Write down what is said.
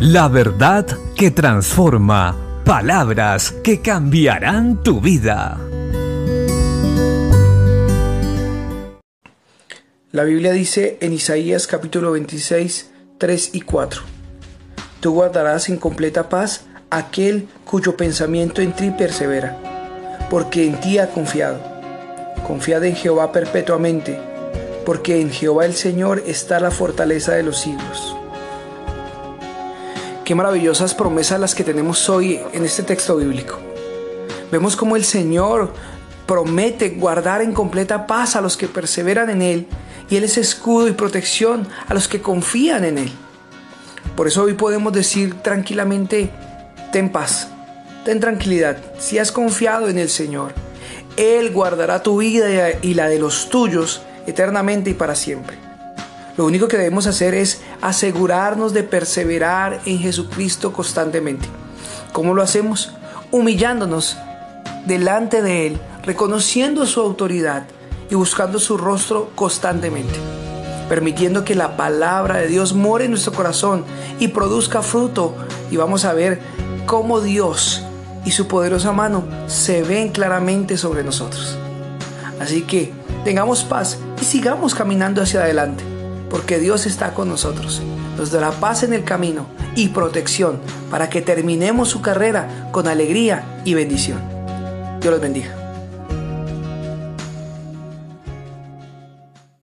La verdad que transforma. Palabras que cambiarán tu vida. La Biblia dice en Isaías capítulo 26, 3 y 4. Tú guardarás en completa paz aquel cuyo pensamiento en ti persevera, porque en ti ha confiado. Confiad en Jehová perpetuamente, porque en Jehová el Señor está la fortaleza de los siglos. Qué maravillosas promesas las que tenemos hoy en este texto bíblico. Vemos cómo el Señor promete guardar en completa paz a los que perseveran en Él y Él es escudo y protección a los que confían en Él. Por eso hoy podemos decir tranquilamente, ten paz, ten tranquilidad, si has confiado en el Señor, Él guardará tu vida y la de los tuyos eternamente y para siempre. Lo único que debemos hacer es asegurarnos de perseverar en Jesucristo constantemente. ¿Cómo lo hacemos? Humillándonos delante de Él, reconociendo su autoridad y buscando su rostro constantemente, permitiendo que la palabra de Dios more en nuestro corazón y produzca fruto y vamos a ver cómo Dios y su poderosa mano se ven claramente sobre nosotros. Así que tengamos paz y sigamos caminando hacia adelante porque Dios está con nosotros. Nos dará paz en el camino y protección para que terminemos su carrera con alegría y bendición. Dios los bendiga.